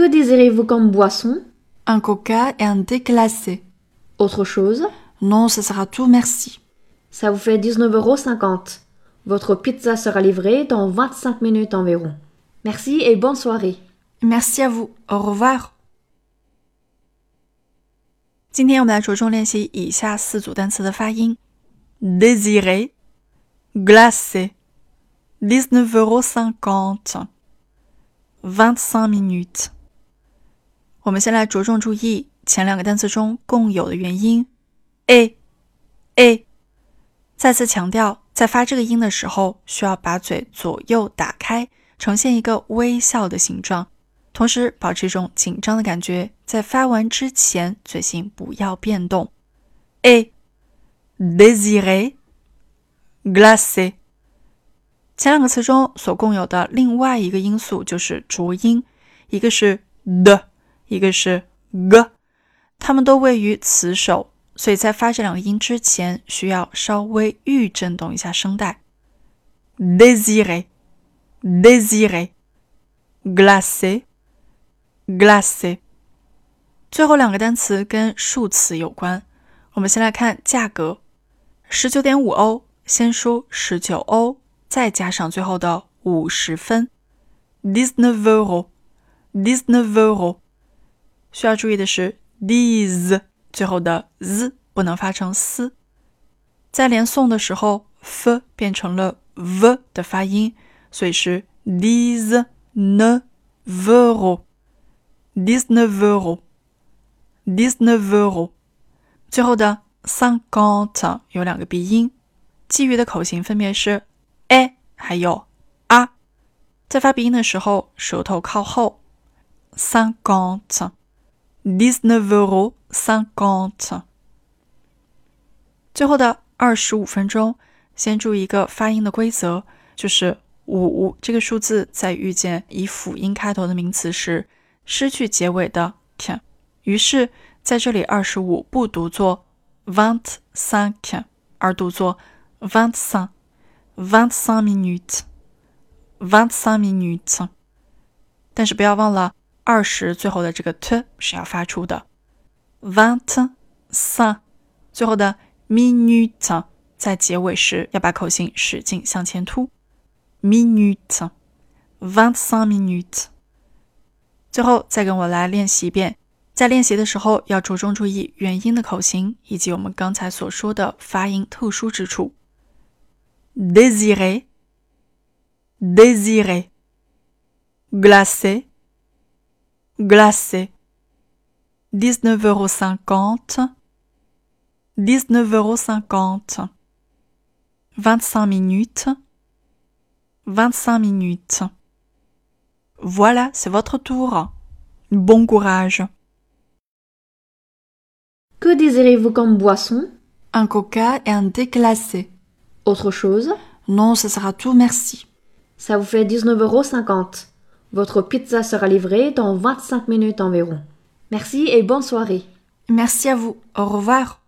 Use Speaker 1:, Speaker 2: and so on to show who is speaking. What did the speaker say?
Speaker 1: Que désirez-vous comme boisson
Speaker 2: Un coca et un déclassé.
Speaker 1: Autre chose
Speaker 2: Non, ce sera tout, merci.
Speaker 1: Ça vous fait 19,50 euros. Votre pizza sera livrée dans 25 minutes environ. Merci et bonne soirée.
Speaker 2: Merci à vous. Au revoir. 今天我们来着重练习以下四组单词的发音：désirer、glacé、dix-neuf euros cinquante、vingt-cinq minutes。 我们先来着重注意前两个单词中共有的元音 a a。再次强调，在发这个音的时候，需要把嘴左右打开，呈现一个微笑的形状。同时保持一种紧张的感觉，在发完之前，嘴型不要变动。a désirer glacé。前两个词中所共有的另外一个因素就是浊音，一个是的一个是 g，它们都位于词首，所以在发这两个音之前，需要稍微预震动一下声带。désirer désirer glacé。glace。最后两个单词跟数词有关。我们先来看价格，十九点五欧，先输十九欧，再加上最后的五十分，dix-neuf euros，dix-neuf euros。需要注意的是，dix 最后的 z 不能发成 s，在连诵的时候，f 变成了 v 的发音，所以是 dix-neuf euros。dix-neuf euros，dix-neuf euros。最后的 cinquante 有两个鼻音，其余的口型分别是 a 还有 a。在发鼻音的时候，舌头靠后 sangta。Dix-neuf heures vingt.。最后的二十五分钟，先注意一个发音的规则，就是五这个数字在遇见以辅音开头的名词时。失去结尾的 can，于是在这里二十五不读作 vingt cinq，而读作 vingt cinq，vingt cinq minutes，vingt cinq minutes。但是不要忘了二十最后的这个 t 是要发出的，vingt cinq，最后的 minute 在结尾时要把口型使劲向前突，minute，vingt cinq minute。最后再跟我来练习一遍，在练习的时候要着重注意元音的口型以及我们刚才所说的发音特殊之处。désirer, désirer, glacé, glacé, dix-neuf euros cinquante, dix-neuf euros cinquante, vingt-cinq minutes, vingt-cinq minutes. Voilà, c'est votre tour. Bon courage.
Speaker 1: Que désirez-vous comme boisson?
Speaker 2: Un coca et un déclassé.
Speaker 1: Autre chose?
Speaker 2: Non, ce sera tout, merci.
Speaker 1: Ça vous fait 19,50 euros. Votre pizza sera livrée dans 25 minutes environ. Merci et bonne soirée.
Speaker 2: Merci à vous. Au revoir.